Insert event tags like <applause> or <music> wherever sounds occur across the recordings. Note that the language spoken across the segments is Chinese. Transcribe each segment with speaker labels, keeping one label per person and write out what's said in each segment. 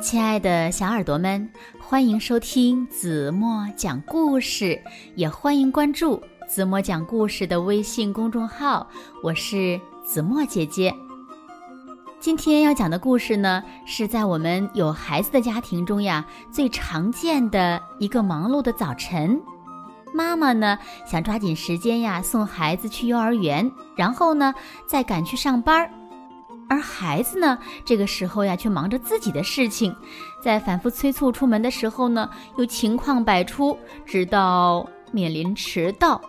Speaker 1: 亲爱的小耳朵们，欢迎收听子墨讲故事，也欢迎关注子墨讲故事的微信公众号。我是子墨姐姐。今天要讲的故事呢，是在我们有孩子的家庭中呀最常见的一个忙碌的早晨。妈妈呢想抓紧时间呀送孩子去幼儿园，然后呢再赶去上班儿。而孩子呢，这个时候呀，却忙着自己的事情，在反复催促出门的时候呢，又情况百出，直到面临迟到。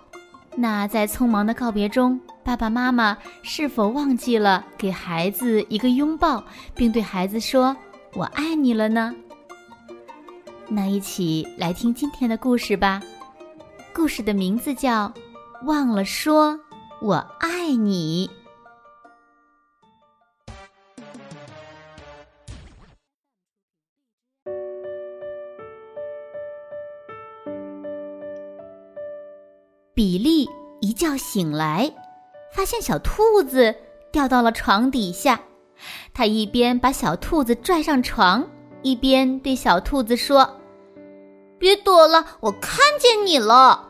Speaker 1: 那在匆忙的告别中，爸爸妈妈是否忘记了给孩子一个拥抱，并对孩子说“我爱你”了呢？那一起来听今天的故事吧。故事的名字叫《忘了说我爱你》。比利一觉醒来，发现小兔子掉到了床底下。他一边把小兔子拽上床，一边对小兔子说：“
Speaker 2: 别躲了，我看见你了。”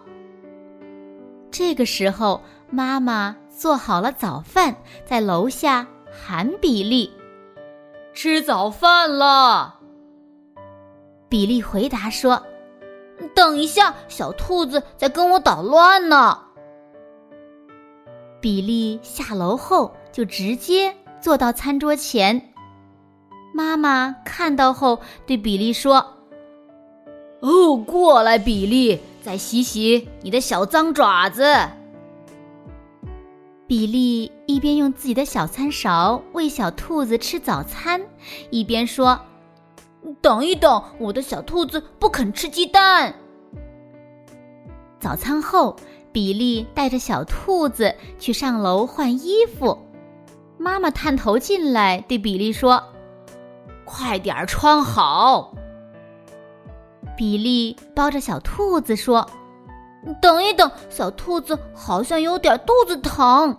Speaker 1: 这个时候，妈妈做好了早饭，在楼下喊比利：“
Speaker 3: 吃早饭了。”
Speaker 1: 比利回答说。
Speaker 2: 等一下，小兔子在跟我捣乱呢。
Speaker 1: 比利下楼后就直接坐到餐桌前。妈妈看到后对比利说：“
Speaker 3: 哦，过来，比利，再洗洗你的小脏爪子。”
Speaker 1: 比利一边用自己的小餐勺喂小兔子吃早餐，一边说。
Speaker 2: 等一等，我的小兔子不肯吃鸡蛋。
Speaker 1: 早餐后，比利带着小兔子去上楼换衣服。妈妈探头进来，对比利说：“
Speaker 3: 快点穿好。”
Speaker 1: 比利抱着小兔子说：“
Speaker 2: 等一等，小兔子好像有点肚子疼。”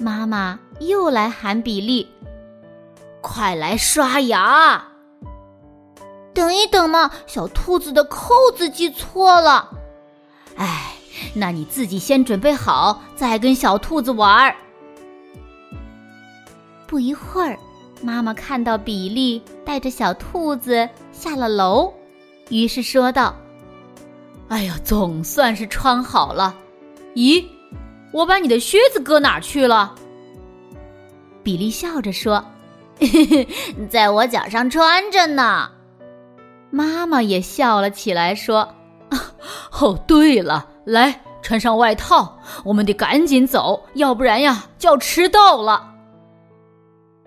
Speaker 1: 妈妈又来喊比利。
Speaker 3: 快来刷牙！
Speaker 2: 等一等嘛，小兔子的扣子系错了。
Speaker 3: 哎，那你自己先准备好，再跟小兔子玩。
Speaker 1: 不一会儿，妈妈看到比利带着小兔子下了楼，于是说道：“
Speaker 3: 哎呀，总算是穿好了。咦，我把你的靴子搁哪去了？”
Speaker 1: 比利笑着说。<laughs>
Speaker 2: 在我脚上穿着呢，
Speaker 1: 妈妈也笑了起来，说：“ <laughs>
Speaker 3: 哦，对了，来穿上外套，我们得赶紧走，要不然呀就要迟到了。”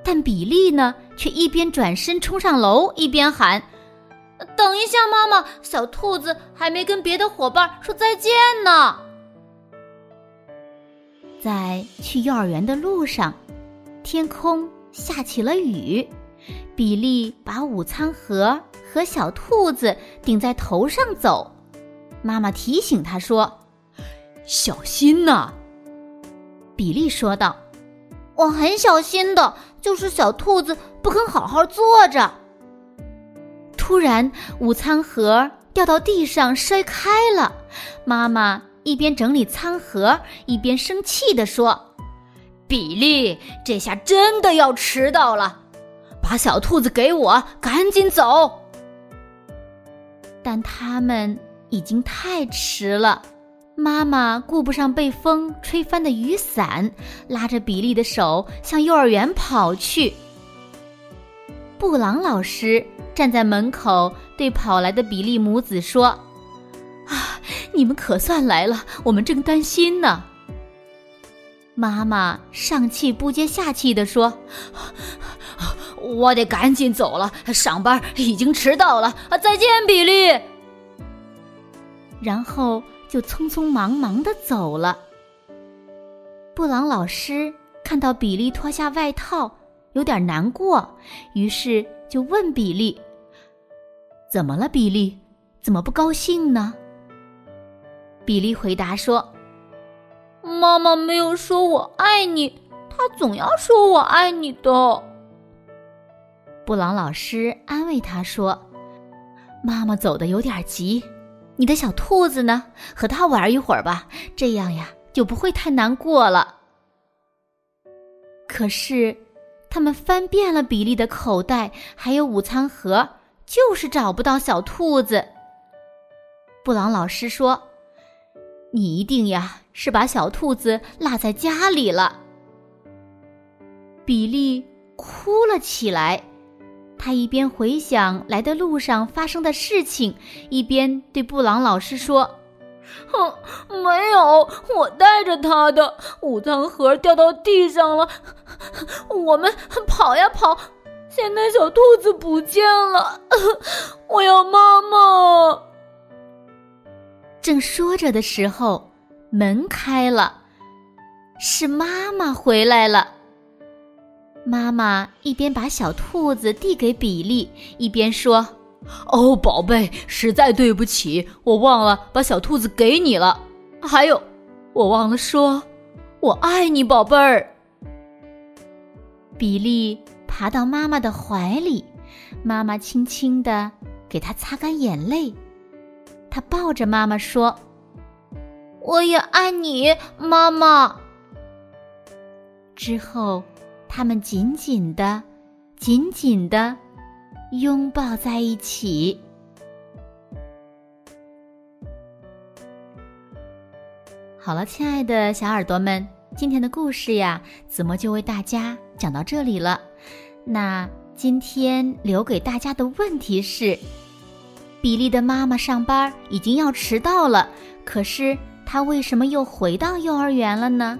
Speaker 1: 但比利呢，却一边转身冲上楼，一边喊：“
Speaker 2: 等一下，妈妈，小兔子还没跟别的伙伴说再见呢。”
Speaker 1: 在去幼儿园的路上，天空。下起了雨，比利把午餐盒和小兔子顶在头上走。妈妈提醒他说：“
Speaker 3: 小心呐！”
Speaker 1: 比利说道：“
Speaker 2: 我很小心的，就是小兔子不肯好好坐着。”
Speaker 1: 突然，午餐盒掉到地上摔开了。妈妈一边整理餐盒，一边生气地说。
Speaker 3: 比利，这下真的要迟到了！把小兔子给我，赶紧走！
Speaker 1: 但他们已经太迟了。妈妈顾不上被风吹翻的雨伞，拉着比利的手向幼儿园跑去。布朗老师站在门口，对跑来的比利母子说：“
Speaker 4: 啊，你们可算来了，我们正担心呢。”
Speaker 1: 妈妈上气不接下气地说：“
Speaker 3: 我得赶紧走了，上班已经迟到了啊。再见，比利。”
Speaker 1: 然后就匆匆忙忙的走了。布朗老师看到比利脱下外套，有点难过，于是就问比利：“
Speaker 4: 怎么了，比利？怎么不高兴呢？”
Speaker 1: 比利回答说。
Speaker 2: 妈妈没有说我爱你，她总要说我爱你的。
Speaker 1: 布朗老师安慰他说：“妈妈走的有点急，你的小兔子呢？和它玩一会儿吧，这样呀就不会太难过了。”可是，他们翻遍了比利的口袋，还有午餐盒，就是找不到小兔子。布朗老师说：“你一定呀是把小兔子落在家里了。”比利哭了起来，他一边回想来的路上发生的事情，一边对布朗老师说。
Speaker 3: 哼，没有，我带着他的午餐盒掉到地上了。我们跑呀跑，现在小兔子不见了，我要妈妈。
Speaker 1: 正说着的时候，门开了，是妈妈回来了。妈妈一边把小兔子递给比利，一边说。
Speaker 3: 哦，宝贝，实在对不起，我忘了把小兔子给你了。还有，我忘了说，我爱你，宝贝儿。
Speaker 1: 比利爬到妈妈的怀里，妈妈轻轻的给他擦干眼泪。他抱着妈妈说：“
Speaker 2: 我也爱你，妈妈。”
Speaker 1: 之后，他们紧紧的，紧紧的。拥抱在一起。好了，亲爱的小耳朵们，今天的故事呀，子墨就为大家讲到这里了。那今天留给大家的问题是：比利的妈妈上班已经要迟到了，可是她为什么又回到幼儿园了呢？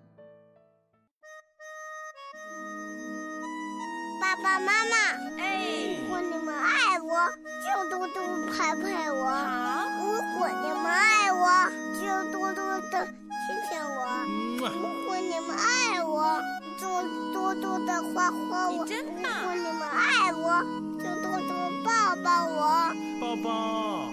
Speaker 5: 爸爸妈妈。哎，如果你们爱我，就多多拍拍我；如果你们爱我，就多多的亲亲我；如果你们爱我，就多多的夸夸我；如果你们爱我，就多多抱抱我。抱抱。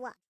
Speaker 5: 我。